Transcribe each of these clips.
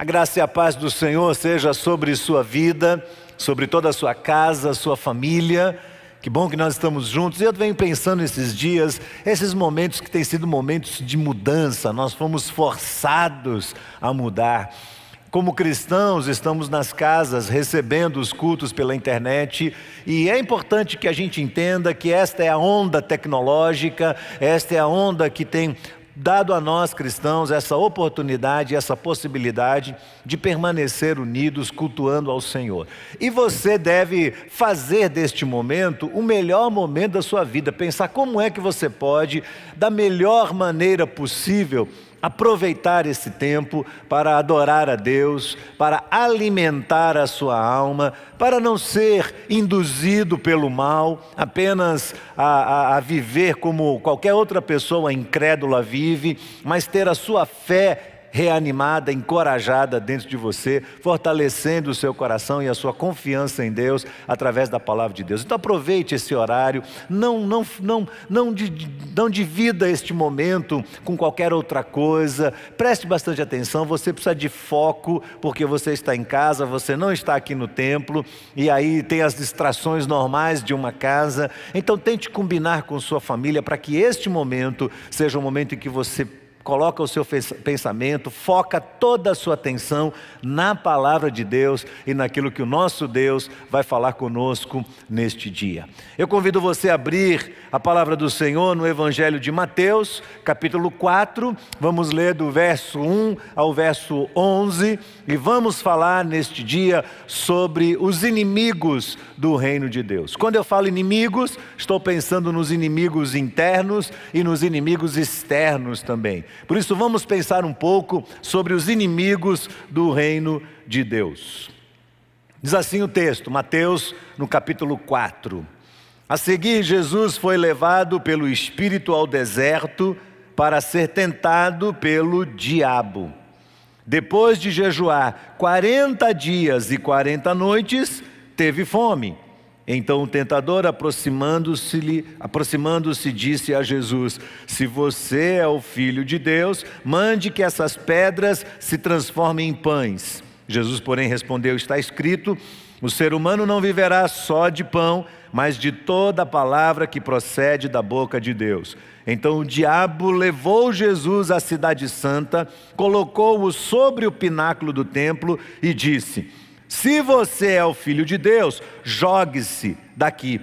A graça e a paz do Senhor seja sobre sua vida, sobre toda a sua casa, sua família. Que bom que nós estamos juntos. Eu venho pensando esses dias, esses momentos que têm sido momentos de mudança, nós fomos forçados a mudar. Como cristãos, estamos nas casas recebendo os cultos pela internet e é importante que a gente entenda que esta é a onda tecnológica, esta é a onda que tem dado a nós cristãos essa oportunidade, essa possibilidade de permanecer unidos cultuando ao Senhor. E você deve fazer deste momento o melhor momento da sua vida, pensar como é que você pode, da melhor maneira possível, aproveitar esse tempo para adorar a Deus, para alimentar a sua alma, para não ser induzido pelo mal, apenas a, a, a viver como qualquer outra pessoa incrédula vive, mas ter a sua fé reanimada, encorajada dentro de você, fortalecendo o seu coração e a sua confiança em Deus através da palavra de Deus. Então aproveite esse horário, não, não, não, não, não divida este momento com qualquer outra coisa, preste bastante atenção, você precisa de foco, porque você está em casa, você não está aqui no templo, e aí tem as distrações normais de uma casa, então tente combinar com sua família para que este momento seja um momento em que você coloca o seu pensamento, foca toda a sua atenção na palavra de Deus e naquilo que o nosso Deus vai falar conosco neste dia. Eu convido você a abrir a palavra do Senhor no Evangelho de Mateus, capítulo 4, vamos ler do verso 1 ao verso 11 e vamos falar neste dia sobre os inimigos do reino de Deus. Quando eu falo inimigos, estou pensando nos inimigos internos e nos inimigos externos também. Por isso, vamos pensar um pouco sobre os inimigos do reino de Deus. Diz assim o texto, Mateus, no capítulo 4. A seguir, Jesus foi levado pelo Espírito ao deserto para ser tentado pelo diabo. Depois de jejuar 40 dias e 40 noites, teve fome. Então o tentador, aproximando-se, aproximando-se, disse a Jesus: Se você é o filho de Deus, mande que essas pedras se transformem em pães. Jesus, porém, respondeu: Está escrito: O ser humano não viverá só de pão, mas de toda a palavra que procede da boca de Deus. Então o diabo levou Jesus à Cidade Santa, colocou-o sobre o pináculo do templo e disse: se você é o filho de Deus, jogue-se daqui,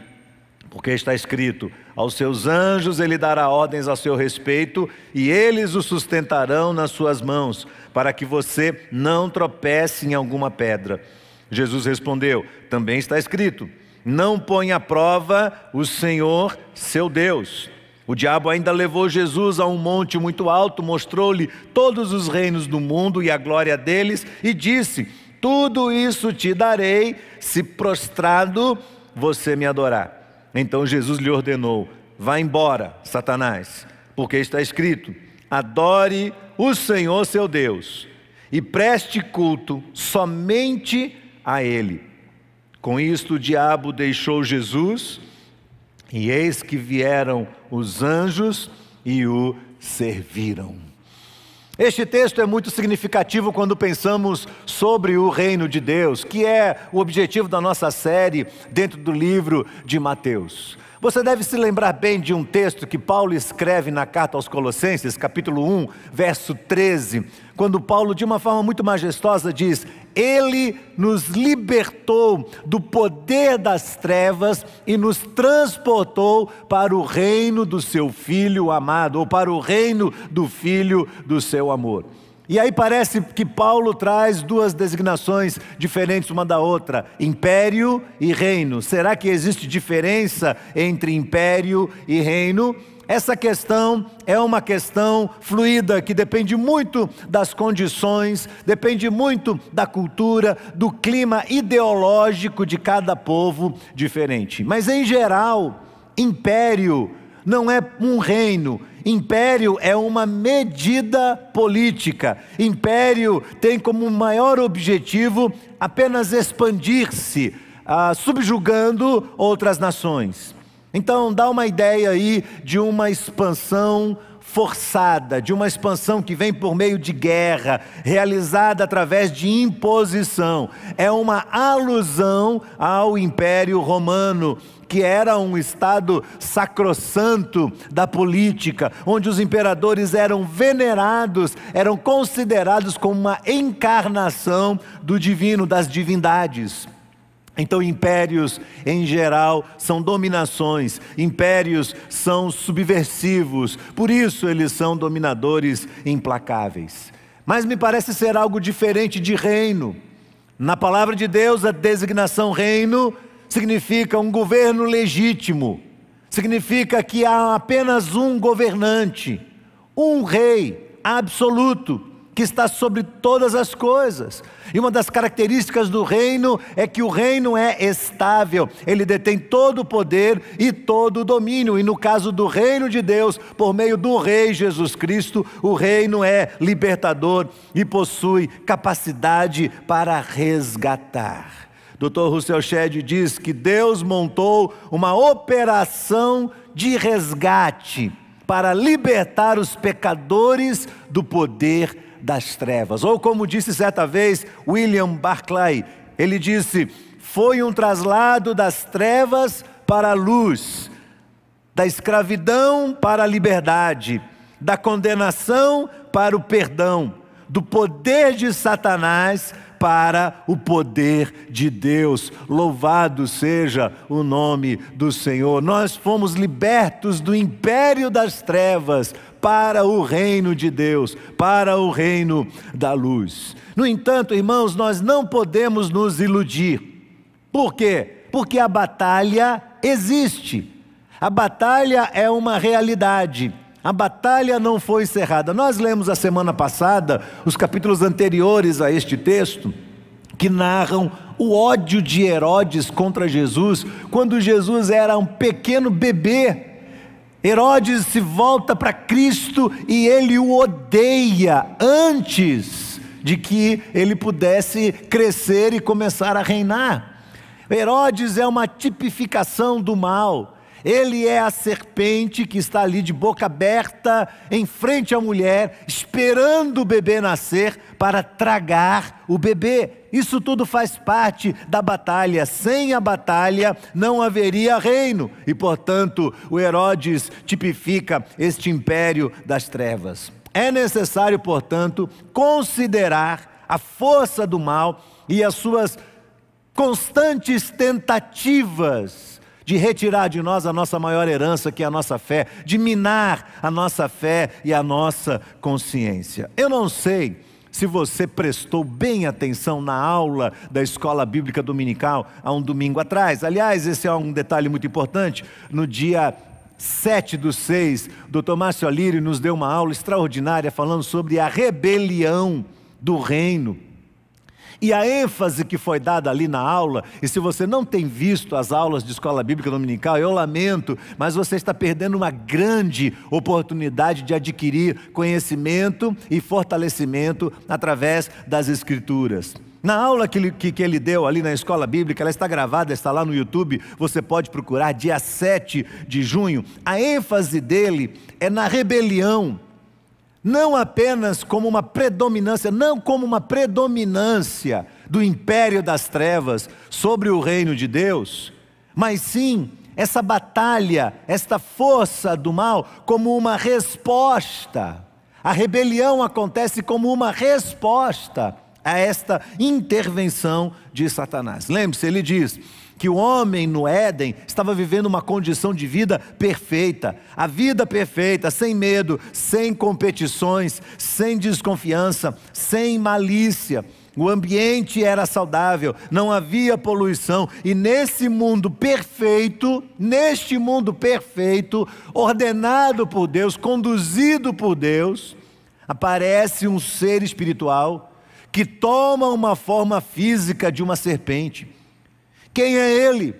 porque está escrito: aos seus anjos ele dará ordens a seu respeito, e eles o sustentarão nas suas mãos, para que você não tropece em alguma pedra. Jesus respondeu: também está escrito: não põe à prova o Senhor seu Deus. O diabo ainda levou Jesus a um monte muito alto, mostrou-lhe todos os reinos do mundo e a glória deles, e disse: tudo isso te darei se prostrado você me adorar. Então Jesus lhe ordenou: Vá embora, Satanás, porque está escrito: Adore o Senhor seu Deus e preste culto somente a Ele. Com isto o diabo deixou Jesus, e eis que vieram os anjos e o serviram. Este texto é muito significativo quando pensamos sobre o reino de Deus, que é o objetivo da nossa série dentro do livro de Mateus. Você deve se lembrar bem de um texto que Paulo escreve na carta aos Colossenses, capítulo 1, verso 13, quando Paulo, de uma forma muito majestosa, diz: Ele nos libertou do poder das trevas e nos transportou para o reino do seu Filho amado, ou para o reino do Filho do seu amor. E aí parece que Paulo traz duas designações diferentes uma da outra: império e reino. Será que existe diferença entre império e reino? Essa questão é uma questão fluida que depende muito das condições, depende muito da cultura, do clima ideológico de cada povo diferente. Mas em geral, império não é um reino, Império é uma medida política. Império tem como maior objetivo apenas expandir-se, ah, subjugando outras nações. Então, dá uma ideia aí de uma expansão forçada, de uma expansão que vem por meio de guerra, realizada através de imposição. É uma alusão ao Império Romano que era um estado sacrossanto da política, onde os imperadores eram venerados, eram considerados como uma encarnação do divino, das divindades. Então, impérios em geral são dominações, impérios são subversivos, por isso eles são dominadores implacáveis. Mas me parece ser algo diferente de reino. Na palavra de Deus, a designação reino significa um governo legítimo, significa que há apenas um governante, um rei absoluto que está sobre todas as coisas. E uma das características do reino é que o reino é estável, ele detém todo o poder e todo o domínio. E no caso do reino de Deus, por meio do Rei Jesus Cristo, o reino é libertador e possui capacidade para resgatar. Dr. Russell Shedd diz que Deus montou uma operação de resgate para libertar os pecadores do poder das trevas. Ou como disse certa vez William Barclay, ele disse: "Foi um traslado das trevas para a luz, da escravidão para a liberdade, da condenação para o perdão, do poder de Satanás para o poder de Deus. Louvado seja o nome do Senhor. Nós fomos libertos do império das trevas para o reino de Deus, para o reino da luz. No entanto, irmãos, nós não podemos nos iludir. Por quê? Porque a batalha existe. A batalha é uma realidade. A batalha não foi encerrada. Nós lemos a semana passada os capítulos anteriores a este texto, que narram o ódio de Herodes contra Jesus, quando Jesus era um pequeno bebê. Herodes se volta para Cristo e ele o odeia antes de que ele pudesse crescer e começar a reinar. Herodes é uma tipificação do mal. Ele é a serpente que está ali de boca aberta, em frente à mulher, esperando o bebê nascer para tragar o bebê. Isso tudo faz parte da batalha. Sem a batalha não haveria reino. E, portanto, o Herodes tipifica este império das trevas. É necessário, portanto, considerar a força do mal e as suas constantes tentativas de retirar de nós a nossa maior herança, que é a nossa fé, de minar a nossa fé e a nossa consciência. Eu não sei se você prestou bem atenção na aula da escola bíblica dominical há um domingo atrás. Aliás, esse é um detalhe muito importante. No dia 7 do 6, o Dr. Márcio Alírio nos deu uma aula extraordinária falando sobre a rebelião do reino. E a ênfase que foi dada ali na aula, e se você não tem visto as aulas de escola bíblica dominical, eu lamento, mas você está perdendo uma grande oportunidade de adquirir conhecimento e fortalecimento através das Escrituras. Na aula que ele, que, que ele deu ali na escola bíblica, ela está gravada, está lá no YouTube, você pode procurar, dia 7 de junho. A ênfase dele é na rebelião não apenas como uma predominância, não como uma predominância do império das trevas sobre o reino de Deus, mas sim essa batalha, esta força do mal como uma resposta. A rebelião acontece como uma resposta a esta intervenção de Satanás. Lembre-se, ele diz: que o homem no Éden estava vivendo uma condição de vida perfeita, a vida perfeita, sem medo, sem competições, sem desconfiança, sem malícia. O ambiente era saudável, não havia poluição, e nesse mundo perfeito, neste mundo perfeito, ordenado por Deus, conduzido por Deus, aparece um ser espiritual que toma uma forma física de uma serpente quem é ele?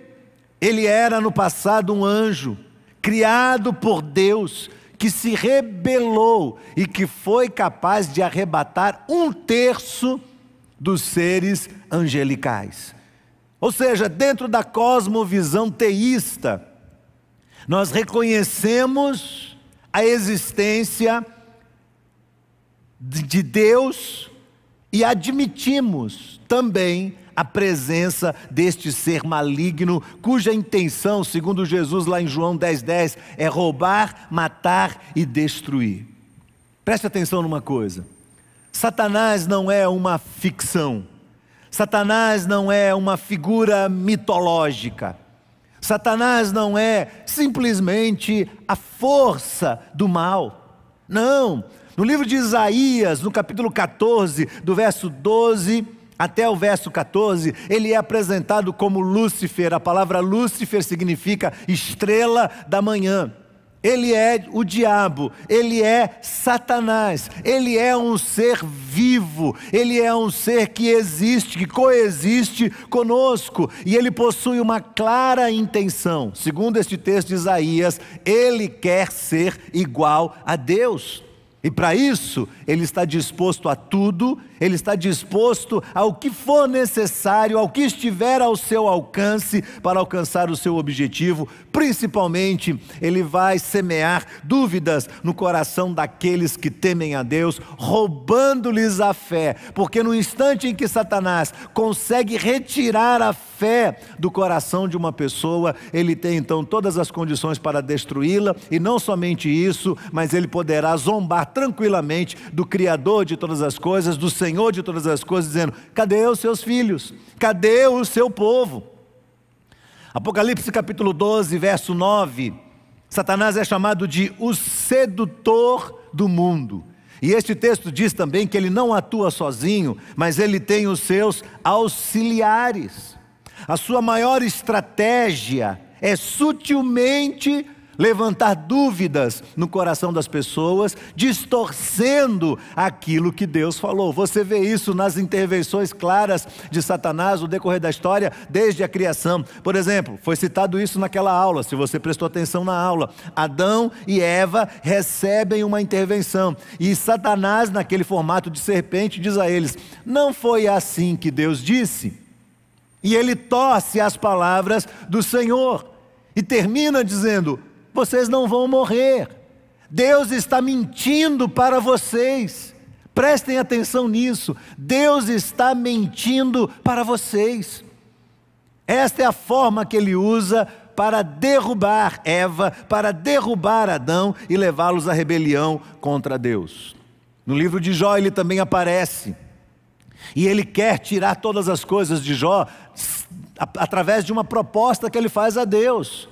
Ele era no passado um anjo, criado por Deus, que se rebelou e que foi capaz de arrebatar um terço dos seres angelicais. Ou seja, dentro da cosmovisão teísta, nós reconhecemos a existência de Deus e admitimos também a presença deste ser maligno, cuja intenção, segundo Jesus lá em João 10,10, 10, é roubar, matar e destruir. Preste atenção numa coisa: Satanás não é uma ficção, Satanás não é uma figura mitológica. Satanás não é simplesmente a força do mal. Não. No livro de Isaías, no capítulo 14, do verso 12 até o verso 14, ele é apresentado como Lúcifer. A palavra Lúcifer significa estrela da manhã. Ele é o diabo, ele é Satanás, ele é um ser vivo, ele é um ser que existe, que coexiste conosco, e ele possui uma clara intenção. Segundo este texto de Isaías, ele quer ser igual a Deus. E para isso, ele está disposto a tudo, ele está disposto ao que for necessário, ao que estiver ao seu alcance para alcançar o seu objetivo. Principalmente, ele vai semear dúvidas no coração daqueles que temem a Deus, roubando-lhes a fé, porque no instante em que Satanás consegue retirar a fé do coração de uma pessoa, ele tem então todas as condições para destruí-la, e não somente isso, mas ele poderá zombar tranquilamente do Criador de todas as coisas, do Senhor de todas as coisas, dizendo: cadê os seus filhos? Cadê o seu povo? Apocalipse capítulo 12, verso 9. Satanás é chamado de o sedutor do mundo. E este texto diz também que ele não atua sozinho, mas ele tem os seus auxiliares. A sua maior estratégia é sutilmente levantar dúvidas no coração das pessoas, distorcendo aquilo que Deus falou. Você vê isso nas intervenções claras de Satanás no decorrer da história, desde a criação. Por exemplo, foi citado isso naquela aula, se você prestou atenção na aula. Adão e Eva recebem uma intervenção, e Satanás, naquele formato de serpente, diz a eles: Não foi assim que Deus disse. E ele torce as palavras do Senhor e termina dizendo: vocês não vão morrer. Deus está mentindo para vocês. Prestem atenção nisso. Deus está mentindo para vocês. Esta é a forma que ele usa para derrubar Eva, para derrubar Adão e levá-los à rebelião contra Deus. No livro de Jó ele também aparece. E ele quer tirar todas as coisas de Jó através de uma proposta que ele faz a Deus.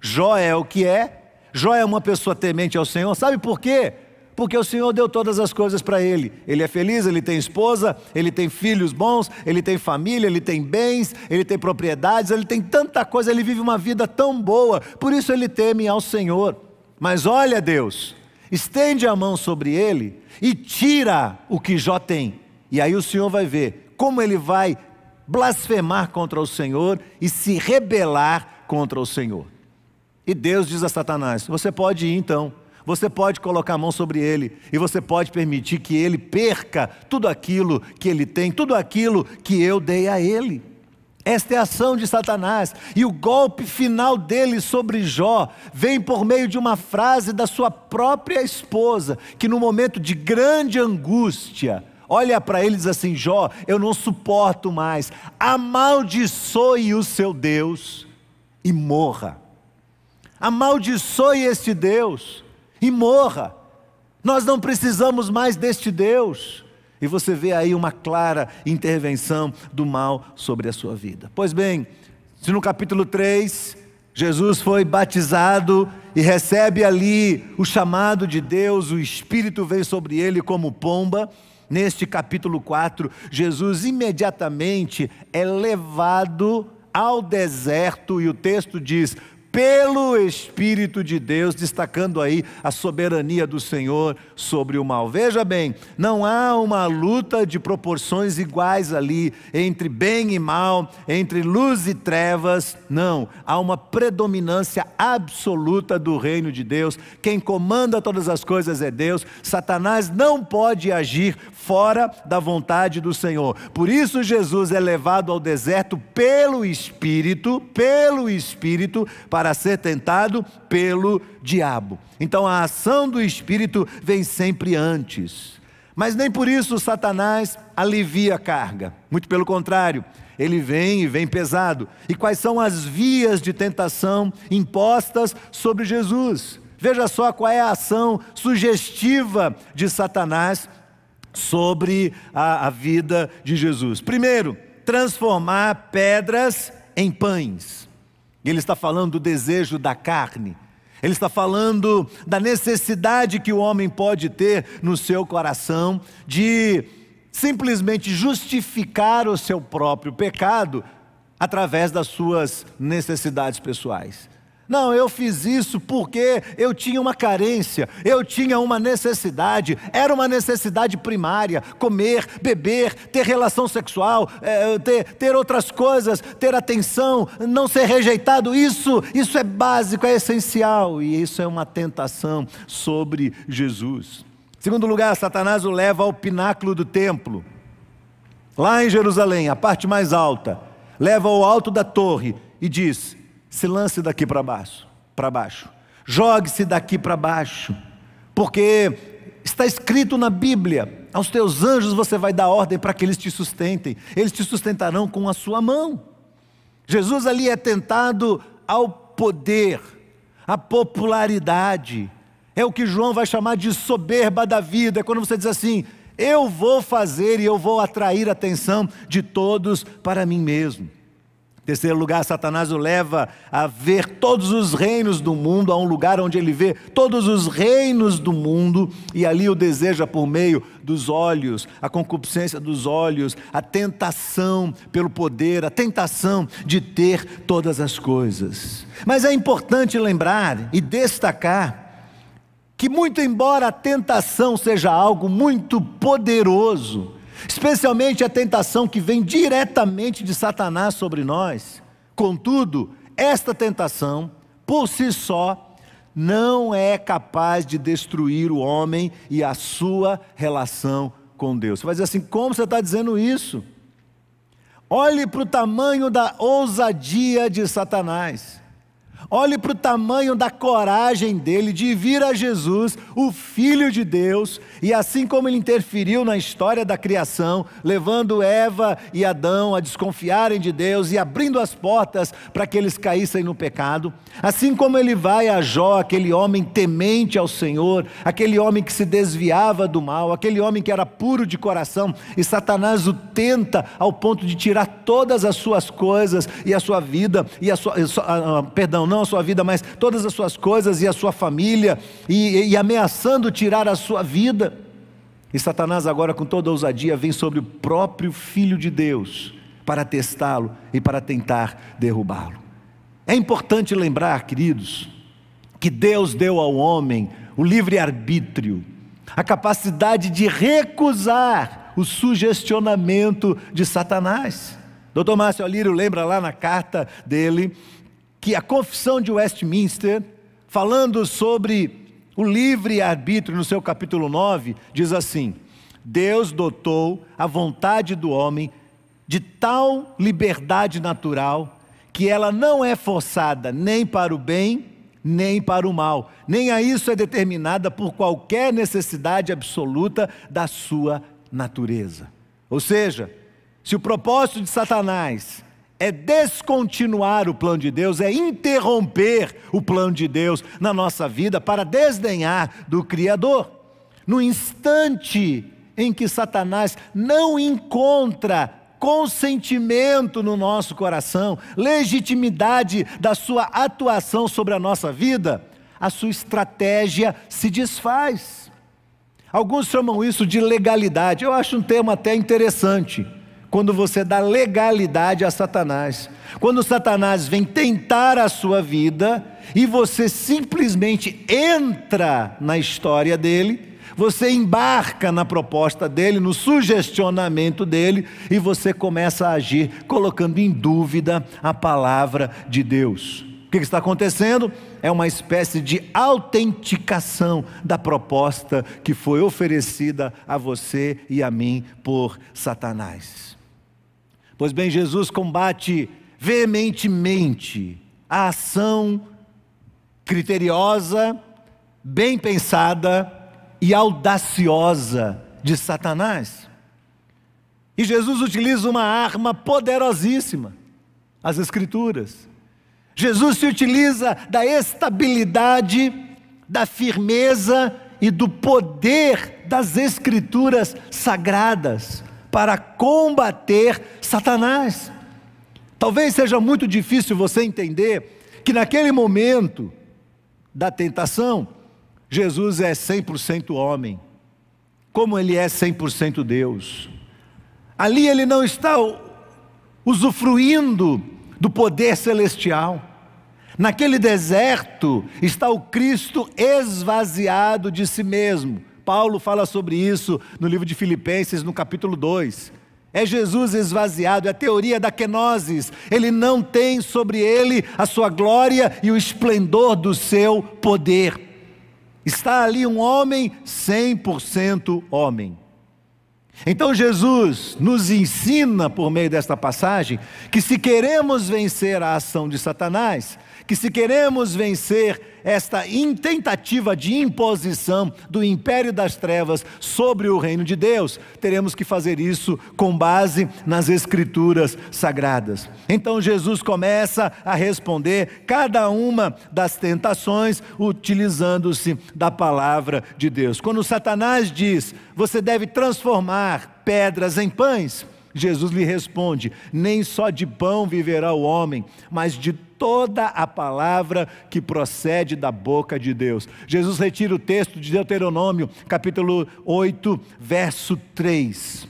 Jó é o que é, Jó é uma pessoa temente ao Senhor, sabe por quê? Porque o Senhor deu todas as coisas para ele. Ele é feliz, ele tem esposa, ele tem filhos bons, ele tem família, ele tem bens, ele tem propriedades, ele tem tanta coisa, ele vive uma vida tão boa, por isso ele teme ao Senhor. Mas olha, Deus, estende a mão sobre ele e tira o que Jó tem. E aí o Senhor vai ver como ele vai blasfemar contra o Senhor e se rebelar contra o Senhor. E Deus diz a Satanás: Você pode ir então, você pode colocar a mão sobre ele, e você pode permitir que ele perca tudo aquilo que ele tem, tudo aquilo que eu dei a ele. Esta é a ação de Satanás, e o golpe final dele sobre Jó vem por meio de uma frase da sua própria esposa, que no momento de grande angústia, olha para ele e diz assim: Jó, eu não suporto mais, amaldiçoe o seu Deus e morra amaldiçoe este Deus e morra. Nós não precisamos mais deste Deus. E você vê aí uma clara intervenção do mal sobre a sua vida. Pois bem, se no capítulo 3 Jesus foi batizado e recebe ali o chamado de Deus, o Espírito vem sobre ele como pomba. Neste capítulo 4, Jesus imediatamente é levado ao deserto e o texto diz: pelo Espírito de Deus, destacando aí a soberania do Senhor sobre o mal. Veja bem, não há uma luta de proporções iguais ali entre bem e mal, entre luz e trevas, não. Há uma predominância absoluta do reino de Deus. Quem comanda todas as coisas é Deus. Satanás não pode agir fora da vontade do Senhor. Por isso Jesus é levado ao deserto pelo Espírito, pelo Espírito, para para ser tentado pelo diabo. Então a ação do Espírito vem sempre antes. Mas nem por isso Satanás alivia a carga. Muito pelo contrário, ele vem e vem pesado. E quais são as vias de tentação impostas sobre Jesus? Veja só qual é a ação sugestiva de Satanás sobre a, a vida de Jesus. Primeiro, transformar pedras em pães. Ele está falando do desejo da carne. Ele está falando da necessidade que o homem pode ter no seu coração de simplesmente justificar o seu próprio pecado através das suas necessidades pessoais. Não, eu fiz isso porque eu tinha uma carência, eu tinha uma necessidade, era uma necessidade primária: comer, beber, ter relação sexual, é, ter, ter outras coisas, ter atenção, não ser rejeitado. Isso, isso é básico, é essencial e isso é uma tentação sobre Jesus. Segundo lugar, Satanás o leva ao pináculo do templo, lá em Jerusalém, a parte mais alta, leva ao alto da torre e diz: se lance daqui para baixo, para baixo. Jogue-se daqui para baixo, porque está escrito na Bíblia: aos teus anjos você vai dar ordem para que eles te sustentem. Eles te sustentarão com a sua mão. Jesus ali é tentado ao poder, à popularidade. É o que João vai chamar de soberba da vida. É quando você diz assim: eu vou fazer e eu vou atrair a atenção de todos para mim mesmo. Terceiro lugar, Satanás o leva a ver todos os reinos do mundo, a um lugar onde ele vê todos os reinos do mundo e ali o deseja por meio dos olhos, a concupiscência dos olhos, a tentação pelo poder, a tentação de ter todas as coisas. Mas é importante lembrar e destacar que, muito embora a tentação seja algo muito poderoso, especialmente a tentação que vem diretamente de Satanás sobre nós. Contudo, esta tentação, por si só, não é capaz de destruir o homem e a sua relação com Deus. Você vai dizer assim: como você está dizendo isso? Olhe para o tamanho da ousadia de Satanás. Olhe para o tamanho da coragem dele de vir a Jesus, o Filho de Deus, e assim como ele interferiu na história da criação, levando Eva e Adão a desconfiarem de Deus e abrindo as portas para que eles caíssem no pecado, assim como ele vai a Jó, aquele homem temente ao Senhor, aquele homem que se desviava do mal, aquele homem que era puro de coração, e Satanás o tenta ao ponto de tirar todas as suas coisas e a sua vida, e a sua, perdão, não a sua vida, mas todas as suas coisas e a sua família, e, e ameaçando tirar a sua vida. E Satanás, agora com toda ousadia, vem sobre o próprio Filho de Deus para testá-lo e para tentar derrubá-lo. É importante lembrar, queridos, que Deus deu ao homem o livre-arbítrio, a capacidade de recusar o sugestionamento de Satanás. Dr. Márcio Alírio lembra lá na carta dele que a Confissão de Westminster, falando sobre o livre-arbítrio no seu capítulo 9, diz assim: Deus dotou a vontade do homem de tal liberdade natural que ela não é forçada nem para o bem, nem para o mal, nem a isso é determinada por qualquer necessidade absoluta da sua natureza. Ou seja, se o propósito de Satanás é descontinuar o plano de Deus, é interromper o plano de Deus na nossa vida para desdenhar do Criador. No instante em que Satanás não encontra consentimento no nosso coração, legitimidade da sua atuação sobre a nossa vida, a sua estratégia se desfaz. Alguns chamam isso de legalidade. Eu acho um termo até interessante quando você dá legalidade a Satanás. Quando Satanás vem tentar a sua vida e você simplesmente entra na história dele, você embarca na proposta dele, no sugestionamento dele e você começa a agir colocando em dúvida a palavra de Deus. O que está acontecendo? É uma espécie de autenticação da proposta que foi oferecida a você e a mim por Satanás. Pois bem, Jesus combate veementemente a ação criteriosa, bem pensada e audaciosa de Satanás. E Jesus utiliza uma arma poderosíssima, as Escrituras. Jesus se utiliza da estabilidade, da firmeza e do poder das Escrituras sagradas para combater Satanás. Talvez seja muito difícil você entender que naquele momento da tentação, Jesus é 100% homem, como ele é 100% Deus. Ali ele não está usufruindo do poder celestial. Naquele deserto está o Cristo esvaziado de si mesmo. Paulo fala sobre isso no livro de Filipenses, no capítulo 2. É Jesus esvaziado, é a teoria da kenosis. Ele não tem sobre ele a sua glória e o esplendor do seu poder. Está ali um homem 100% homem. Então Jesus nos ensina por meio desta passagem que se queremos vencer a ação de Satanás, que se queremos vencer esta tentativa de imposição do império das trevas sobre o reino de Deus, teremos que fazer isso com base nas escrituras sagradas. Então Jesus começa a responder cada uma das tentações utilizando-se da palavra de Deus. Quando Satanás diz: "Você deve transformar pedras em pães", Jesus lhe responde: Nem só de pão viverá o homem, mas de toda a palavra que procede da boca de Deus. Jesus retira o texto de Deuteronômio, capítulo 8, verso 3.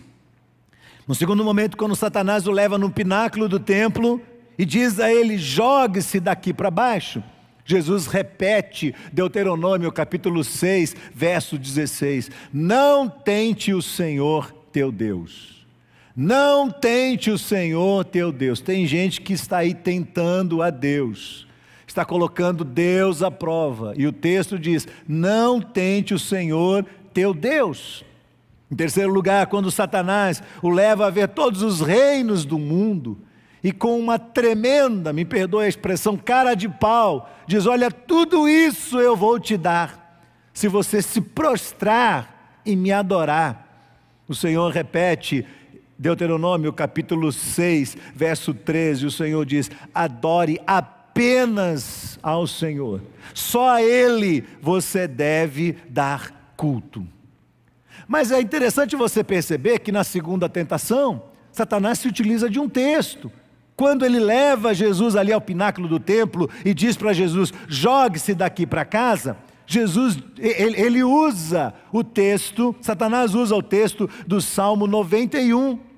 No segundo momento, quando Satanás o leva no pináculo do templo e diz a ele: jogue-se daqui para baixo. Jesus repete Deuteronômio capítulo 6, verso 16: Não tente o Senhor teu Deus. Não tente o Senhor teu Deus. Tem gente que está aí tentando a Deus, está colocando Deus à prova. E o texto diz: Não tente o Senhor teu Deus. Em terceiro lugar, quando Satanás o leva a ver todos os reinos do mundo, e com uma tremenda, me perdoe a expressão, cara de pau, diz: Olha, tudo isso eu vou te dar, se você se prostrar e me adorar. O Senhor repete: Deuteronômio capítulo 6, verso 13, o Senhor diz: adore apenas ao Senhor, só a Ele você deve dar culto. Mas é interessante você perceber que na segunda tentação, Satanás se utiliza de um texto. Quando ele leva Jesus ali ao pináculo do templo e diz para Jesus: jogue-se daqui para casa, Jesus, ele, usa o texto, Satanás usa o texto do Salmo 91.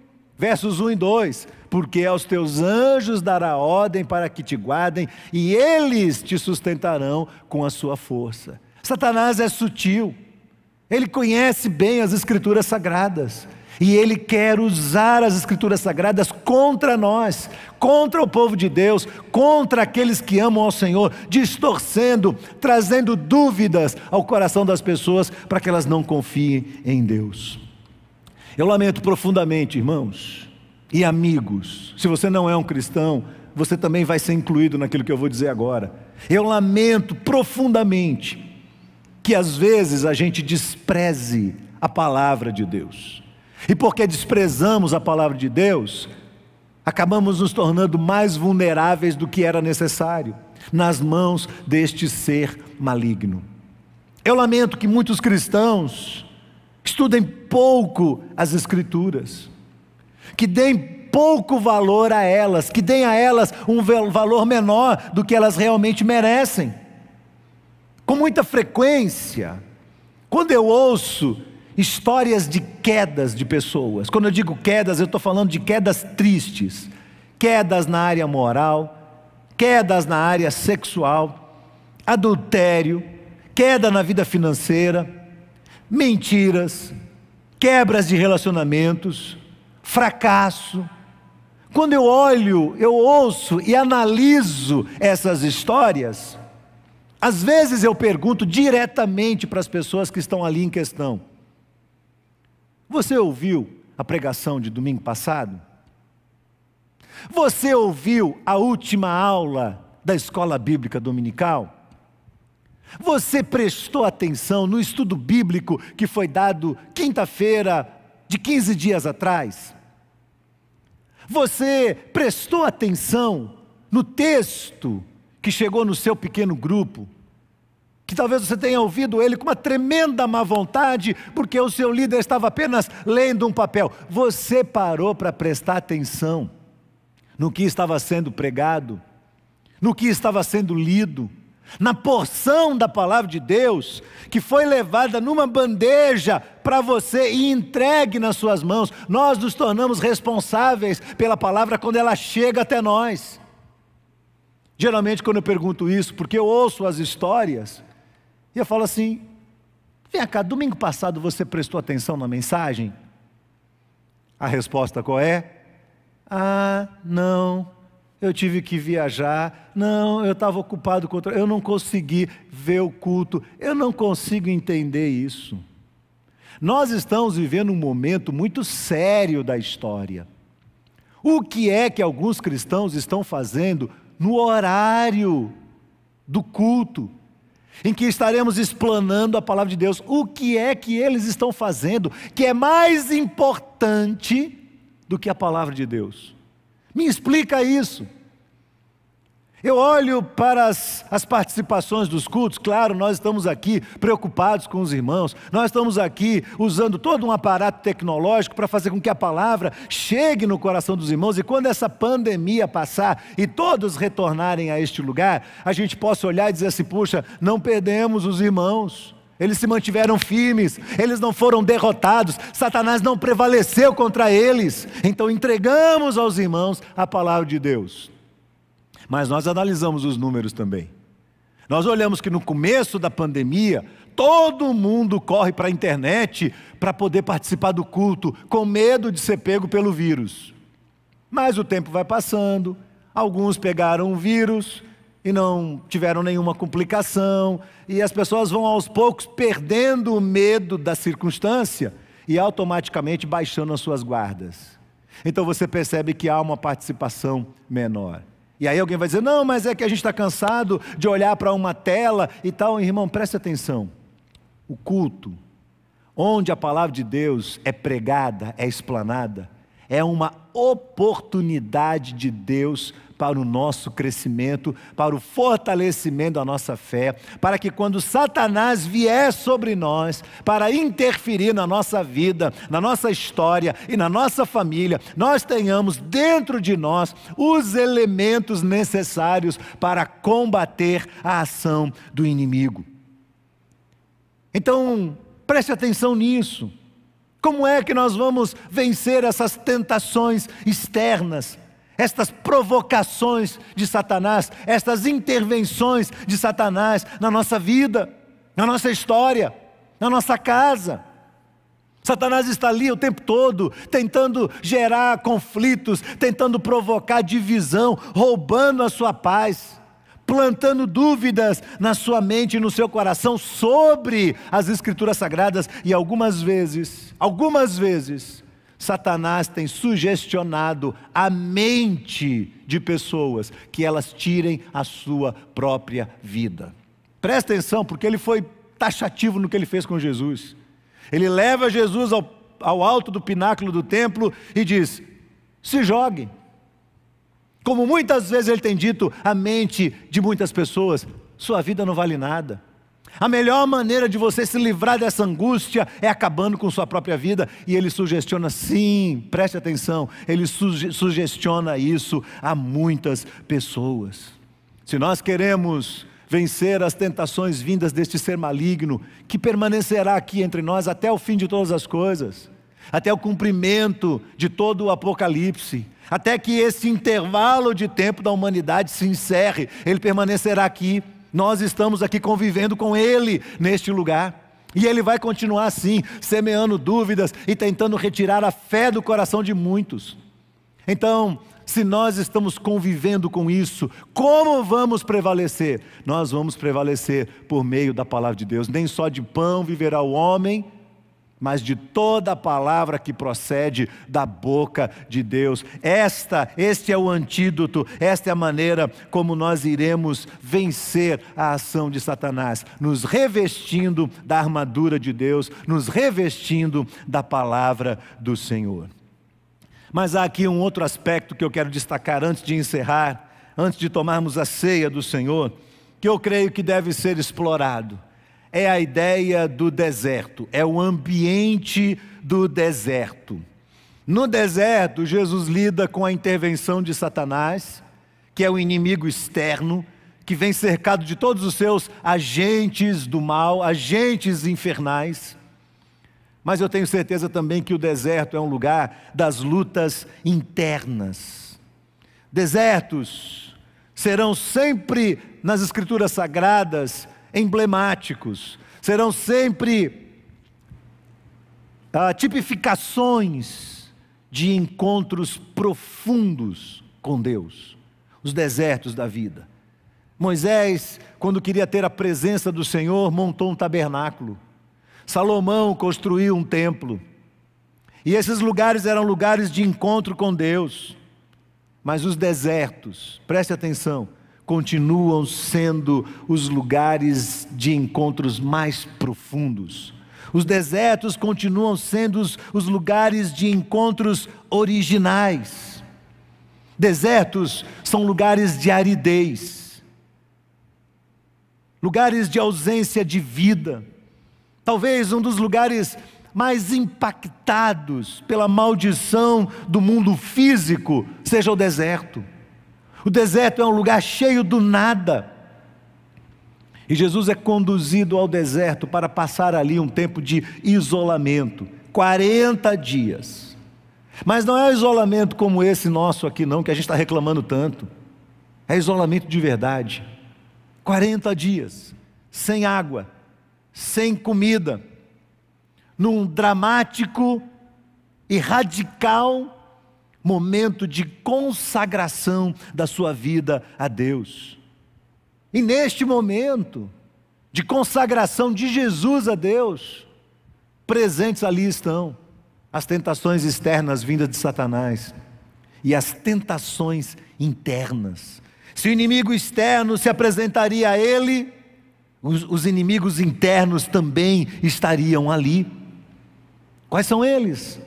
Versos 1 e 2: Porque aos teus anjos dará ordem para que te guardem, e eles te sustentarão com a sua força. Satanás é sutil, ele conhece bem as Escrituras sagradas. E ele quer usar as Escrituras Sagradas contra nós, contra o povo de Deus, contra aqueles que amam ao Senhor, distorcendo, trazendo dúvidas ao coração das pessoas para que elas não confiem em Deus. Eu lamento profundamente, irmãos e amigos, se você não é um cristão, você também vai ser incluído naquilo que eu vou dizer agora. Eu lamento profundamente que às vezes a gente despreze a palavra de Deus. E porque desprezamos a palavra de Deus, acabamos nos tornando mais vulneráveis do que era necessário nas mãos deste ser maligno. Eu lamento que muitos cristãos estudem pouco as Escrituras, que deem pouco valor a elas, que deem a elas um valor menor do que elas realmente merecem. Com muita frequência, quando eu ouço histórias de quedas de pessoas, quando eu digo quedas, eu estou falando de quedas tristes, quedas na área moral, quedas na área sexual, adultério, queda na vida financeira, mentiras, quebras de relacionamentos, fracasso. Quando eu olho, eu ouço e analiso essas histórias, às vezes eu pergunto diretamente para as pessoas que estão ali em questão: Você ouviu a pregação de domingo passado? Você ouviu a última aula da escola bíblica dominical? Você prestou atenção no estudo bíblico que foi dado quinta-feira de 15 dias atrás? Você prestou atenção no texto que chegou no seu pequeno grupo? Que talvez você tenha ouvido ele com uma tremenda má vontade, porque o seu líder estava apenas lendo um papel. Você parou para prestar atenção no que estava sendo pregado, no que estava sendo lido na porção da palavra de Deus, que foi levada numa bandeja para você e entregue nas suas mãos, nós nos tornamos responsáveis pela palavra quando ela chega até nós. Geralmente, quando eu pergunto isso, porque eu ouço as histórias, e eu falo assim: vem cá, domingo passado você prestou atenção na mensagem? A resposta qual é? Ah, não eu tive que viajar, não, eu estava ocupado com outra, eu não consegui ver o culto, eu não consigo entender isso. Nós estamos vivendo um momento muito sério da história. O que é que alguns cristãos estão fazendo no horário do culto, em que estaremos explanando a palavra de Deus? O que é que eles estão fazendo que é mais importante do que a palavra de Deus? Me explica isso. Eu olho para as, as, participações dos cultos, claro, nós estamos aqui preocupados com os irmãos, nós estamos aqui usando todo um aparato tecnológico para fazer com que a palavra chegue no coração dos irmãos e quando essa pandemia passar e todos retornarem a este lugar, a gente possa olhar e dizer assim: puxa, não perdemos os irmãos. Eles se mantiveram firmes, eles não foram derrotados, Satanás não prevaleceu contra eles. Então entregamos aos irmãos a palavra de Deus. Mas nós analisamos os números também. Nós olhamos que no começo da pandemia, todo mundo corre para a internet para poder participar do culto, com medo de ser pego pelo vírus. Mas o tempo vai passando, alguns pegaram o vírus, e não tiveram nenhuma complicação, e as pessoas vão aos poucos perdendo o medo da circunstância e automaticamente baixando as suas guardas. Então você percebe que há uma participação menor. E aí alguém vai dizer: não, mas é que a gente está cansado de olhar para uma tela e tal. Irmão, preste atenção. O culto, onde a palavra de Deus é pregada, é explanada, é uma oportunidade de Deus para o nosso crescimento, para o fortalecimento da nossa fé, para que quando Satanás vier sobre nós para interferir na nossa vida, na nossa história e na nossa família, nós tenhamos dentro de nós os elementos necessários para combater a ação do inimigo. Então, preste atenção nisso. Como é que nós vamos vencer essas tentações externas? estas provocações de Satanás, estas intervenções de Satanás na nossa vida, na nossa história, na nossa casa. Satanás está ali o tempo todo, tentando gerar conflitos, tentando provocar divisão, roubando a sua paz, plantando dúvidas na sua mente e no seu coração sobre as Escrituras Sagradas e algumas vezes, algumas vezes, Satanás tem sugestionado a mente de pessoas que elas tirem a sua própria vida. Presta atenção, porque ele foi taxativo no que ele fez com Jesus. Ele leva Jesus ao, ao alto do pináculo do templo e diz: se jogue. Como muitas vezes ele tem dito à mente de muitas pessoas: sua vida não vale nada. A melhor maneira de você se livrar dessa angústia é acabando com sua própria vida. E ele sugestiona, sim, preste atenção, ele suge sugestiona isso a muitas pessoas. Se nós queremos vencer as tentações vindas deste ser maligno, que permanecerá aqui entre nós até o fim de todas as coisas, até o cumprimento de todo o Apocalipse, até que esse intervalo de tempo da humanidade se encerre, ele permanecerá aqui nós estamos aqui convivendo com Ele neste lugar. E Ele vai continuar assim, semeando dúvidas e tentando retirar a fé do coração de muitos. Então, se nós estamos convivendo com isso, como vamos prevalecer? Nós vamos prevalecer por meio da palavra de Deus. Nem só de pão viverá o homem, mas de toda a palavra que procede da boca de Deus. Esta, este é o antídoto, esta é a maneira como nós iremos vencer a ação de Satanás, nos revestindo da armadura de Deus, nos revestindo da palavra do Senhor. Mas há aqui um outro aspecto que eu quero destacar antes de encerrar, antes de tomarmos a ceia do Senhor, que eu creio que deve ser explorado é a ideia do deserto, é o ambiente do deserto. No deserto, Jesus lida com a intervenção de Satanás, que é o inimigo externo, que vem cercado de todos os seus agentes do mal, agentes infernais. Mas eu tenho certeza também que o deserto é um lugar das lutas internas. Desertos serão sempre nas escrituras sagradas emblemáticos, serão sempre ah, tipificações de encontros profundos com Deus, os desertos da vida. Moisés, quando queria ter a presença do Senhor, montou um tabernáculo. Salomão construiu um templo. E esses lugares eram lugares de encontro com Deus. Mas os desertos, preste atenção, continuam sendo os lugares de encontros mais profundos. Os desertos continuam sendo os, os lugares de encontros originais. Desertos são lugares de aridez, lugares de ausência de vida. Talvez um dos lugares mais impactados pela maldição do mundo físico seja o deserto. O deserto é um lugar cheio do nada. E Jesus é conduzido ao deserto para passar ali um tempo de isolamento 40 dias. Mas não é isolamento como esse nosso aqui, não, que a gente está reclamando tanto. É isolamento de verdade. 40 dias, sem água, sem comida, num dramático e radical momento de consagração da sua vida a Deus. E neste momento de consagração de Jesus a Deus, presentes ali estão as tentações externas vindas de Satanás e as tentações internas. Se o inimigo externo se apresentaria a ele, os, os inimigos internos também estariam ali. Quais são eles?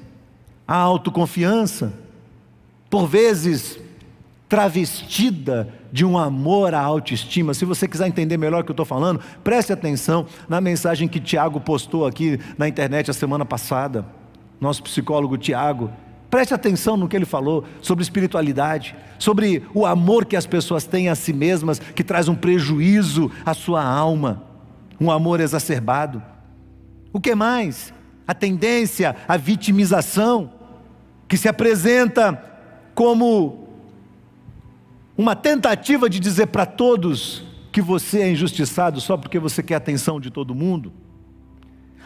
A autoconfiança, por vezes travestida de um amor à autoestima. Se você quiser entender melhor o que eu estou falando, preste atenção na mensagem que Tiago postou aqui na internet a semana passada. Nosso psicólogo Tiago. Preste atenção no que ele falou sobre espiritualidade, sobre o amor que as pessoas têm a si mesmas, que traz um prejuízo à sua alma, um amor exacerbado. O que mais? A tendência à vitimização, que se apresenta como uma tentativa de dizer para todos que você é injustiçado só porque você quer a atenção de todo mundo.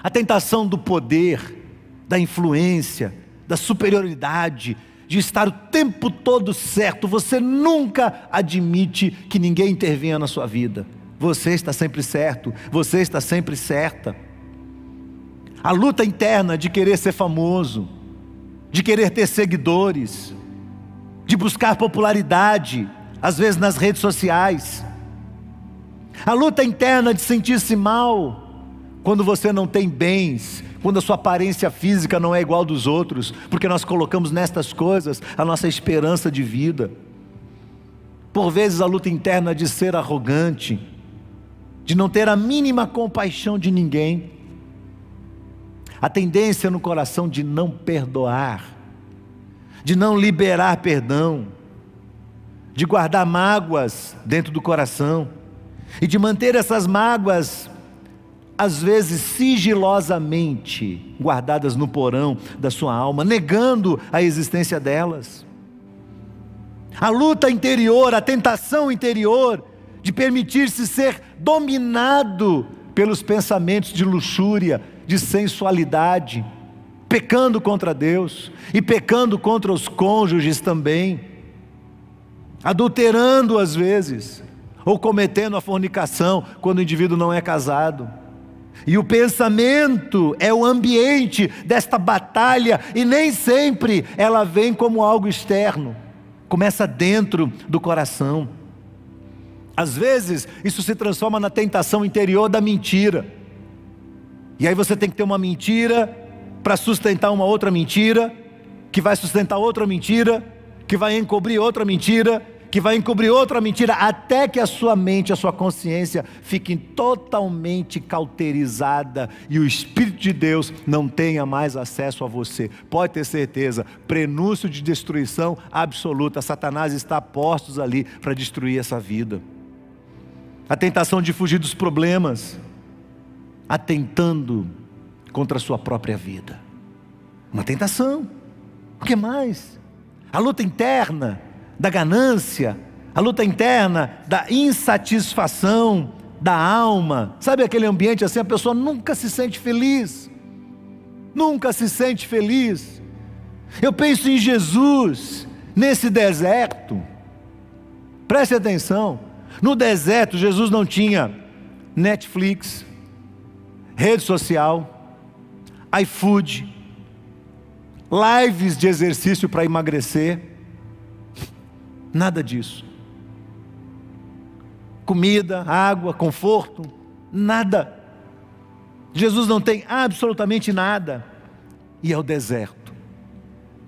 A tentação do poder, da influência, da superioridade, de estar o tempo todo certo. Você nunca admite que ninguém intervenha na sua vida. Você está sempre certo, você está sempre certa. A luta interna de querer ser famoso, de querer ter seguidores, de buscar popularidade, às vezes nas redes sociais. A luta interna de sentir-se mal quando você não tem bens, quando a sua aparência física não é igual dos outros, porque nós colocamos nestas coisas a nossa esperança de vida. Por vezes a luta interna de ser arrogante, de não ter a mínima compaixão de ninguém, a tendência no coração de não perdoar de não liberar perdão, de guardar mágoas dentro do coração e de manter essas mágoas, às vezes sigilosamente, guardadas no porão da sua alma, negando a existência delas. A luta interior, a tentação interior de permitir-se ser dominado pelos pensamentos de luxúria, de sensualidade pecando contra Deus e pecando contra os cônjuges também, adulterando às vezes, ou cometendo a fornicação quando o indivíduo não é casado, E o pensamento é o ambiente desta batalha, e nem sempre ela vem como algo externo, começa dentro do coração. Às vezes, isso se transforma na tentação interior da mentira. E aí você tem que ter uma mentira para sustentar uma outra mentira, que vai sustentar outra mentira, que vai encobrir outra mentira, que vai encobrir outra mentira, até que a sua mente, a sua consciência fiquem totalmente cauterizada e o Espírito de Deus não tenha mais acesso a você. Pode ter certeza, prenúncio de destruição absoluta. Satanás está postos ali para destruir essa vida. A tentação de fugir dos problemas, atentando contra a sua própria vida. Uma tentação. O que mais? A luta interna da ganância, a luta interna da insatisfação da alma. Sabe aquele ambiente assim, a pessoa nunca se sente feliz. Nunca se sente feliz. Eu penso em Jesus nesse deserto. Preste atenção. No deserto, Jesus não tinha Netflix, rede social, iFood, lives de exercício para emagrecer. Nada disso. Comida, água, conforto, nada. Jesus não tem absolutamente nada. E é o deserto.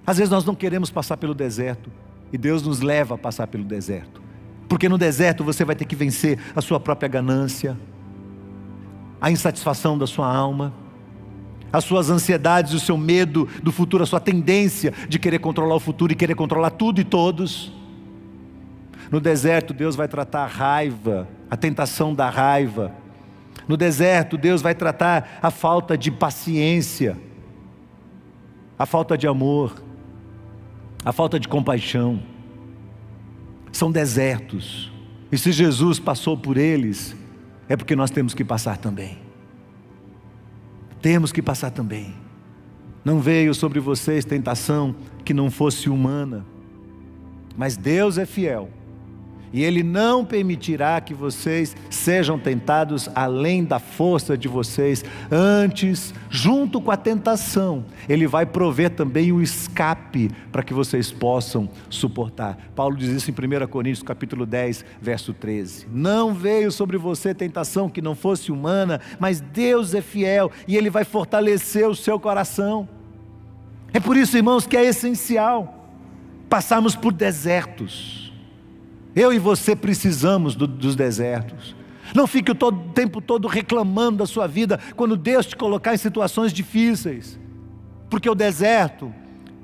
Às vezes nós não queremos passar pelo deserto. E Deus nos leva a passar pelo deserto. Porque no deserto você vai ter que vencer a sua própria ganância, a insatisfação da sua alma, as suas ansiedades, o seu medo do futuro, a sua tendência de querer controlar o futuro e querer controlar tudo e todos. No deserto, Deus vai tratar a raiva, a tentação da raiva. No deserto, Deus vai tratar a falta de paciência, a falta de amor, a falta de compaixão. São desertos. E se Jesus passou por eles, é porque nós temos que passar também. Temos que passar também. Não veio sobre vocês tentação que não fosse humana, mas Deus é fiel e Ele não permitirá que vocês sejam tentados além da força de vocês. Antes, junto com a tentação, Ele vai prover também o escape para que vocês possam suportar. Paulo diz isso em 1 Coríntios capítulo 10, verso 13. Não veio sobre você tentação que não fosse humana, mas Deus é fiel e Ele vai fortalecer o seu coração. É por isso, irmãos, que é essencial passarmos por desertos eu e você precisamos do, dos desertos. Não fique o tempo todo reclamando da sua vida quando Deus te colocar em situações difíceis, porque o deserto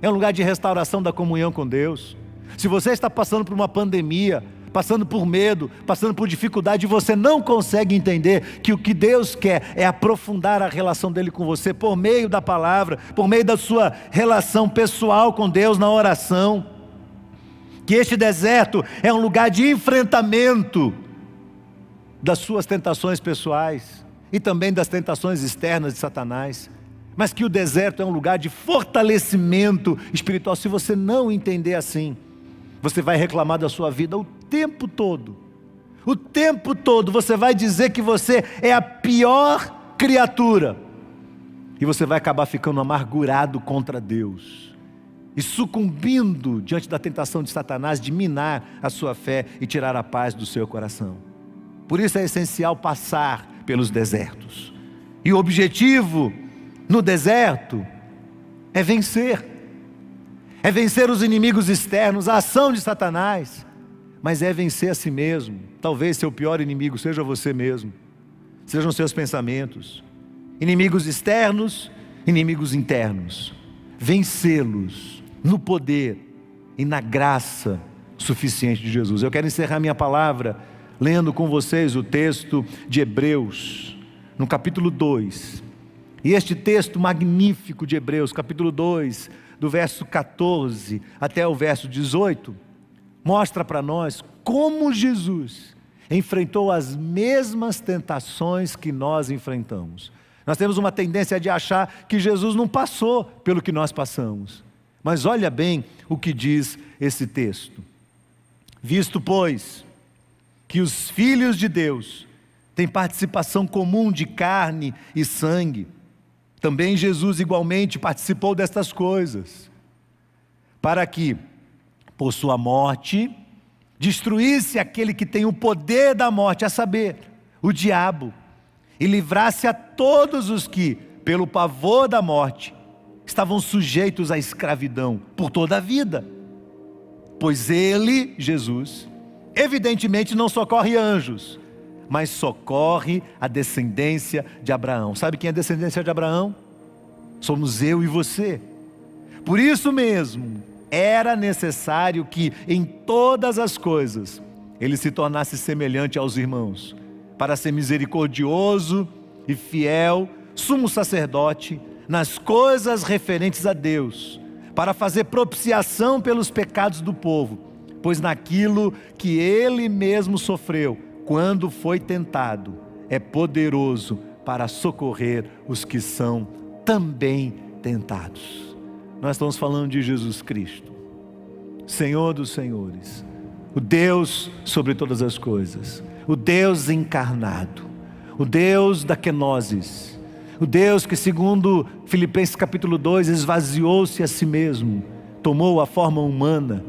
é um lugar de restauração da comunhão com Deus. Se você está passando por uma pandemia, passando por medo, passando por dificuldade, e você não consegue entender que o que Deus quer é aprofundar a relação dele com você por meio da palavra, por meio da sua relação pessoal com Deus na oração que este deserto é um lugar de enfrentamento das suas tentações pessoais e também das tentações externas de Satanás, mas que o deserto é um lugar de fortalecimento espiritual. Se você não entender assim, você vai reclamar da sua vida o tempo todo. O tempo todo você vai dizer que você é a pior criatura. E você vai acabar ficando amargurado contra Deus e sucumbindo diante da tentação de Satanás de minar a sua fé e tirar a paz do seu coração. Por isso é essencial passar pelos desertos. E o objetivo no deserto é vencer. É vencer os inimigos externos, a ação de Satanás, mas é vencer a si mesmo. Talvez seu pior inimigo seja você mesmo, sejam seus pensamentos. Inimigos externos, inimigos internos. Vencê-los no poder e na graça suficiente de Jesus. Eu quero encerrar minha palavra lendo com vocês o texto de Hebreus, no capítulo 2. E este texto magnífico de Hebreus, capítulo 2, do verso 14 até o verso 18, mostra para nós como Jesus enfrentou as mesmas tentações que nós enfrentamos. Nós temos uma tendência de achar que Jesus não passou pelo que nós passamos. Mas olha bem o que diz esse texto. Visto, pois, que os filhos de Deus tem participação comum de carne e sangue. Também Jesus igualmente participou destas coisas, para que, por sua morte, destruísse aquele que tem o poder da morte, a saber, o diabo, e livrasse a todos os que, pelo pavor da morte, estavam sujeitos à escravidão por toda a vida. Pois ele, Jesus, evidentemente não socorre anjos, mas socorre a descendência de Abraão. Sabe quem é a descendência de Abraão? Somos eu e você. Por isso mesmo, era necessário que em todas as coisas ele se tornasse semelhante aos irmãos, para ser misericordioso e fiel, sumo sacerdote nas coisas referentes a Deus, para fazer propiciação pelos pecados do povo, pois naquilo que ele mesmo sofreu, quando foi tentado, é poderoso para socorrer os que são também tentados. Nós estamos falando de Jesus Cristo, Senhor dos Senhores, o Deus sobre todas as coisas, o Deus encarnado, o Deus da kenosis, o Deus que, segundo Filipenses capítulo 2, esvaziou-se a si mesmo, tomou a forma humana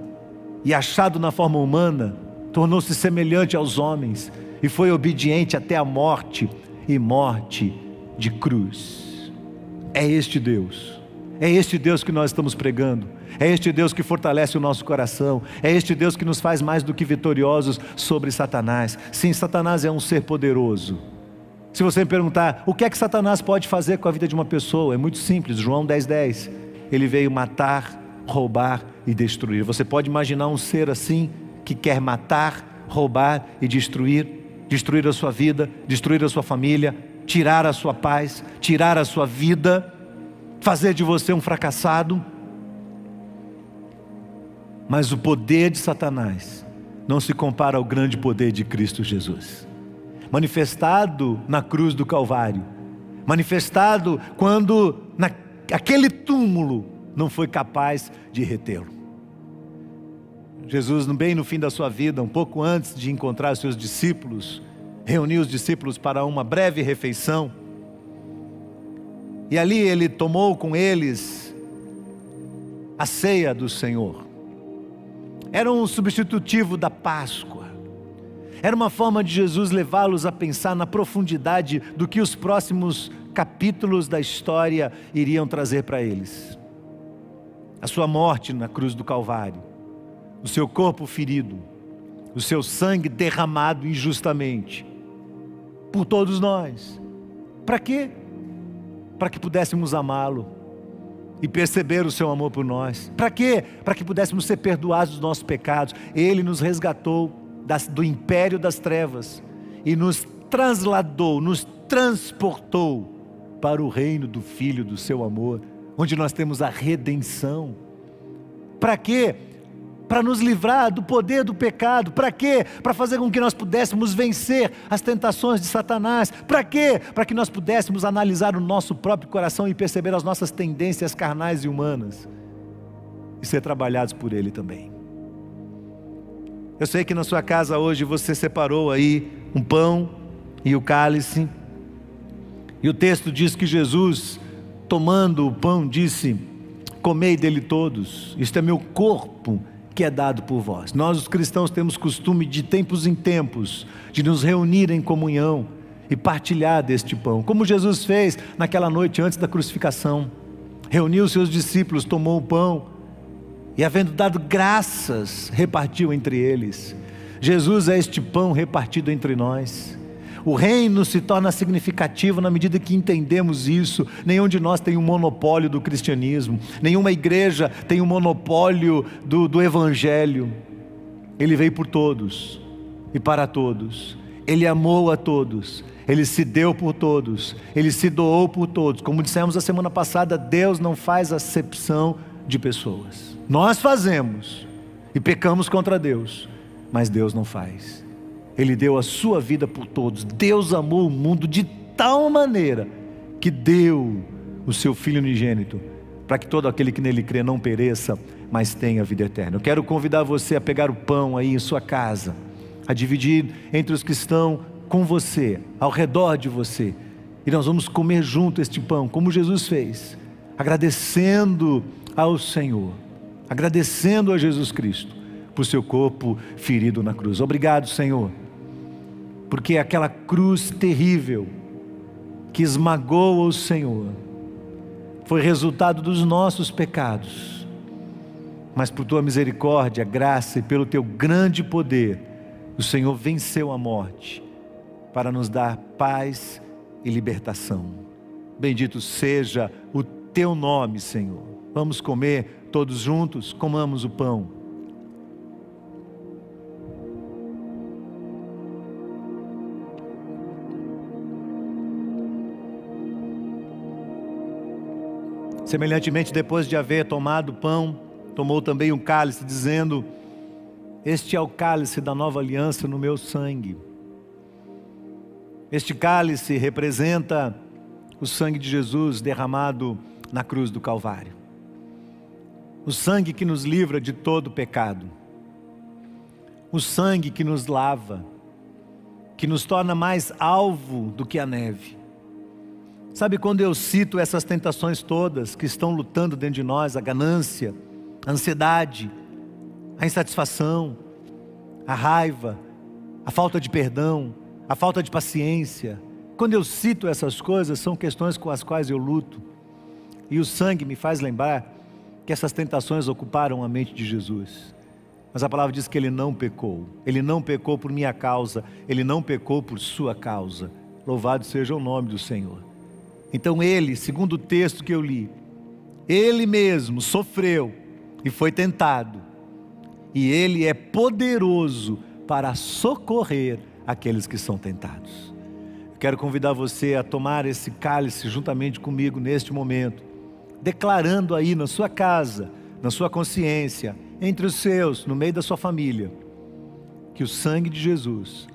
e, achado na forma humana, tornou-se semelhante aos homens e foi obediente até a morte e morte de cruz. É este Deus, é este Deus que nós estamos pregando, é este Deus que fortalece o nosso coração, é este Deus que nos faz mais do que vitoriosos sobre Satanás. Sim, Satanás é um ser poderoso. Se você me perguntar o que é que Satanás pode fazer com a vida de uma pessoa, é muito simples. João 10,10. 10. Ele veio matar, roubar e destruir. Você pode imaginar um ser assim? que quer matar, roubar e destruir, destruir a sua vida, destruir a sua família, tirar a sua paz, tirar a sua vida, fazer de você um fracassado. Mas o poder de Satanás não se compara ao grande poder de Cristo Jesus, manifestado na cruz do Calvário, manifestado quando naquele túmulo não foi capaz de retê-lo. Jesus, bem no fim da sua vida, um pouco antes de encontrar seus discípulos, reuniu os discípulos para uma breve refeição. E ali ele tomou com eles a ceia do Senhor. Era um substitutivo da Páscoa. Era uma forma de Jesus levá-los a pensar na profundidade do que os próximos capítulos da história iriam trazer para eles. A sua morte na cruz do Calvário o seu corpo ferido, o seu sangue derramado injustamente por todos nós. Para quê? Para que pudéssemos amá-lo e perceber o seu amor por nós. Para quê? Para que pudéssemos ser perdoados dos nossos pecados. Ele nos resgatou das, do império das trevas e nos trasladou, nos transportou para o reino do Filho do seu amor, onde nós temos a redenção. Para quê? para nos livrar do poder do pecado. Para quê? Para fazer com que nós pudéssemos vencer as tentações de Satanás. Para quê? Para que nós pudéssemos analisar o nosso próprio coração e perceber as nossas tendências carnais e humanas e ser trabalhados por Ele também. Eu sei que na sua casa hoje você separou aí um pão e o cálice. E o texto diz que Jesus, tomando o pão, disse: Comei dele todos, isto é meu corpo que é dado por vós. Nós, os cristãos, temos costume de tempos em tempos de nos reunir em comunhão e partilhar deste pão, como Jesus fez naquela noite antes da crucificação. Reuniu os seus discípulos, tomou o pão e, havendo dado graças, repartiu entre eles. Jesus é este pão repartido entre nós. O reino se torna significativo na medida que entendemos isso. Nenhum de nós tem um monopólio do cristianismo, nenhuma igreja tem um monopólio do, do evangelho. Ele veio por todos e para todos. Ele amou a todos. Ele se deu por todos. Ele se doou por todos. Como dissemos a semana passada, Deus não faz acepção de pessoas. Nós fazemos e pecamos contra Deus, mas Deus não faz. Ele deu a sua vida por todos. Deus amou o mundo de tal maneira que deu o seu Filho unigênito para que todo aquele que nele crê não pereça, mas tenha vida eterna. Eu quero convidar você a pegar o pão aí em sua casa, a dividir entre os que estão com você, ao redor de você. E nós vamos comer junto este pão, como Jesus fez, agradecendo ao Senhor, agradecendo a Jesus Cristo por seu corpo ferido na cruz. Obrigado, Senhor, porque aquela cruz terrível que esmagou o Senhor foi resultado dos nossos pecados. Mas por tua misericórdia, graça e pelo teu grande poder, o Senhor venceu a morte para nos dar paz e libertação. Bendito seja o teu nome, Senhor. Vamos comer todos juntos, comamos o pão. Semelhantemente, depois de haver tomado o pão, tomou também um cálice, dizendo: Este é o cálice da nova aliança no meu sangue. Este cálice representa o sangue de Jesus derramado na cruz do Calvário. O sangue que nos livra de todo pecado. O sangue que nos lava, que nos torna mais alvo do que a neve. Sabe quando eu cito essas tentações todas que estão lutando dentro de nós, a ganância, a ansiedade, a insatisfação, a raiva, a falta de perdão, a falta de paciência. Quando eu cito essas coisas, são questões com as quais eu luto. E o sangue me faz lembrar que essas tentações ocuparam a mente de Jesus. Mas a palavra diz que ele não pecou. Ele não pecou por minha causa, ele não pecou por sua causa. Louvado seja o nome do Senhor. Então ele, segundo o texto que eu li, ele mesmo sofreu e foi tentado. E ele é poderoso para socorrer aqueles que são tentados. quero convidar você a tomar esse cálice juntamente comigo neste momento, declarando aí na sua casa, na sua consciência, entre os seus, no meio da sua família, que o sangue de Jesus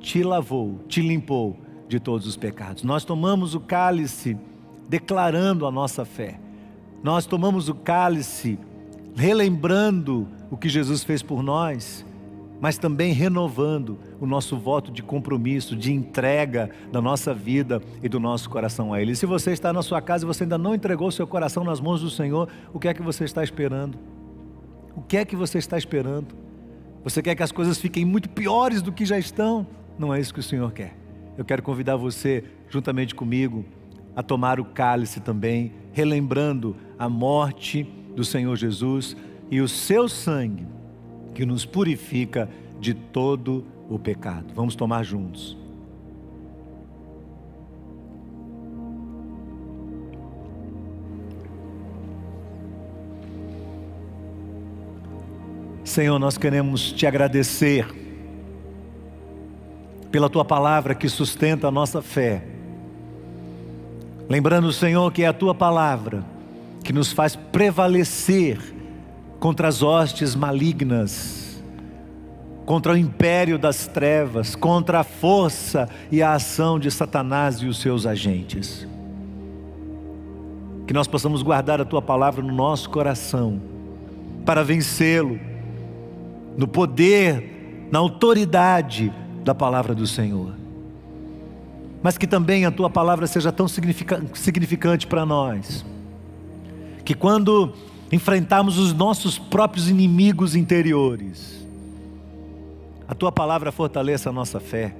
te lavou, te limpou de todos os pecados. Nós tomamos o cálice declarando a nossa fé. Nós tomamos o cálice relembrando o que Jesus fez por nós, mas também renovando o nosso voto de compromisso, de entrega da nossa vida e do nosso coração a Ele. E se você está na sua casa e você ainda não entregou seu coração nas mãos do Senhor, o que é que você está esperando? O que é que você está esperando? Você quer que as coisas fiquem muito piores do que já estão? Não é isso que o Senhor quer eu quero convidar você, juntamente comigo, a tomar o cálice também, relembrando a morte do Senhor Jesus e o seu sangue que nos purifica de todo o pecado. Vamos tomar juntos. Senhor, nós queremos te agradecer pela tua palavra que sustenta a nossa fé. Lembrando, Senhor, que é a tua palavra que nos faz prevalecer contra as hostes malignas, contra o império das trevas, contra a força e a ação de Satanás e os seus agentes. Que nós possamos guardar a tua palavra no nosso coração, para vencê-lo, no poder, na autoridade, da palavra do Senhor. Mas que também a tua palavra seja tão significante para nós, que quando enfrentarmos os nossos próprios inimigos interiores, a tua palavra fortaleça a nossa fé,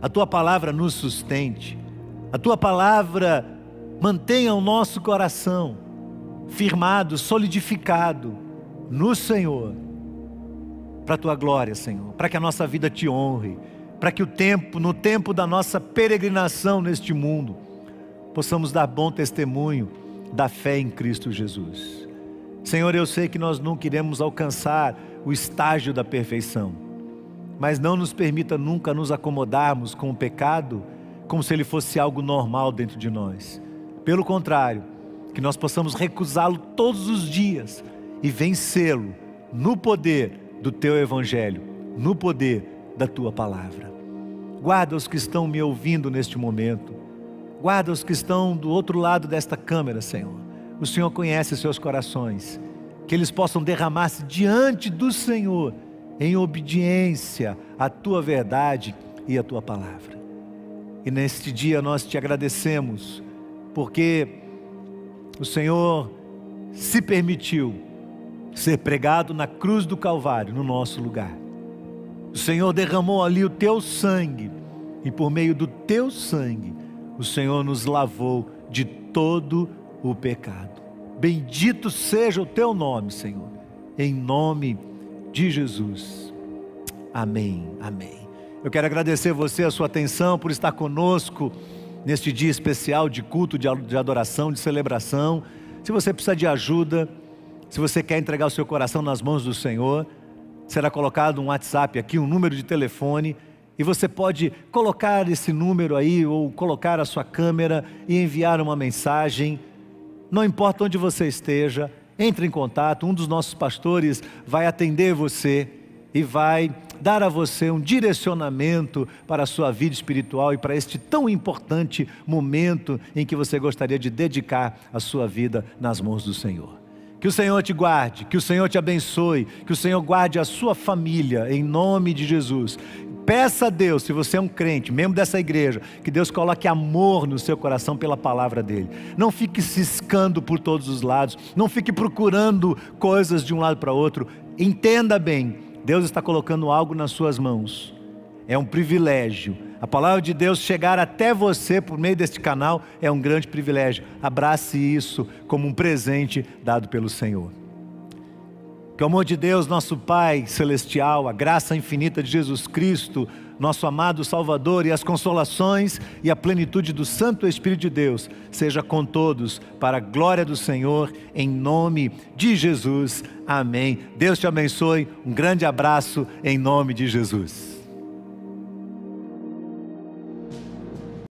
a tua palavra nos sustente, a tua palavra mantenha o nosso coração firmado, solidificado no Senhor, para a tua glória, Senhor, para que a nossa vida te honre. Para que o tempo, no tempo da nossa peregrinação neste mundo, possamos dar bom testemunho da fé em Cristo Jesus. Senhor, eu sei que nós não queremos alcançar o estágio da perfeição, mas não nos permita nunca nos acomodarmos com o pecado como se ele fosse algo normal dentro de nós. Pelo contrário, que nós possamos recusá-lo todos os dias e vencê-lo no poder do teu evangelho, no poder da tua palavra. Guarda os que estão me ouvindo neste momento. Guarda os que estão do outro lado desta câmera, Senhor. O Senhor conhece seus corações. Que eles possam derramar-se diante do Senhor em obediência à tua verdade e à tua palavra. E neste dia nós te agradecemos, porque o Senhor se permitiu ser pregado na cruz do Calvário, no nosso lugar. O Senhor derramou ali o teu sangue, e por meio do teu sangue, o Senhor nos lavou de todo o pecado. Bendito seja o teu nome, Senhor, em nome de Jesus. Amém, amém. Eu quero agradecer você a sua atenção por estar conosco neste dia especial de culto, de adoração, de celebração. Se você precisa de ajuda, se você quer entregar o seu coração nas mãos do Senhor, será colocado um WhatsApp aqui, um número de telefone, e você pode colocar esse número aí ou colocar a sua câmera e enviar uma mensagem. Não importa onde você esteja, entre em contato, um dos nossos pastores vai atender você e vai dar a você um direcionamento para a sua vida espiritual e para este tão importante momento em que você gostaria de dedicar a sua vida nas mãos do Senhor. Que o Senhor te guarde, que o Senhor te abençoe, que o Senhor guarde a sua família, em nome de Jesus. Peça a Deus, se você é um crente, membro dessa igreja, que Deus coloque amor no seu coração pela palavra dele. Não fique ciscando por todos os lados, não fique procurando coisas de um lado para outro. Entenda bem, Deus está colocando algo nas suas mãos. É um privilégio. A palavra de Deus chegar até você por meio deste canal é um grande privilégio. Abrace isso como um presente dado pelo Senhor. Que o amor de Deus, nosso Pai celestial, a graça infinita de Jesus Cristo, nosso amado Salvador, e as consolações e a plenitude do Santo Espírito de Deus, seja com todos, para a glória do Senhor, em nome de Jesus. Amém. Deus te abençoe. Um grande abraço em nome de Jesus.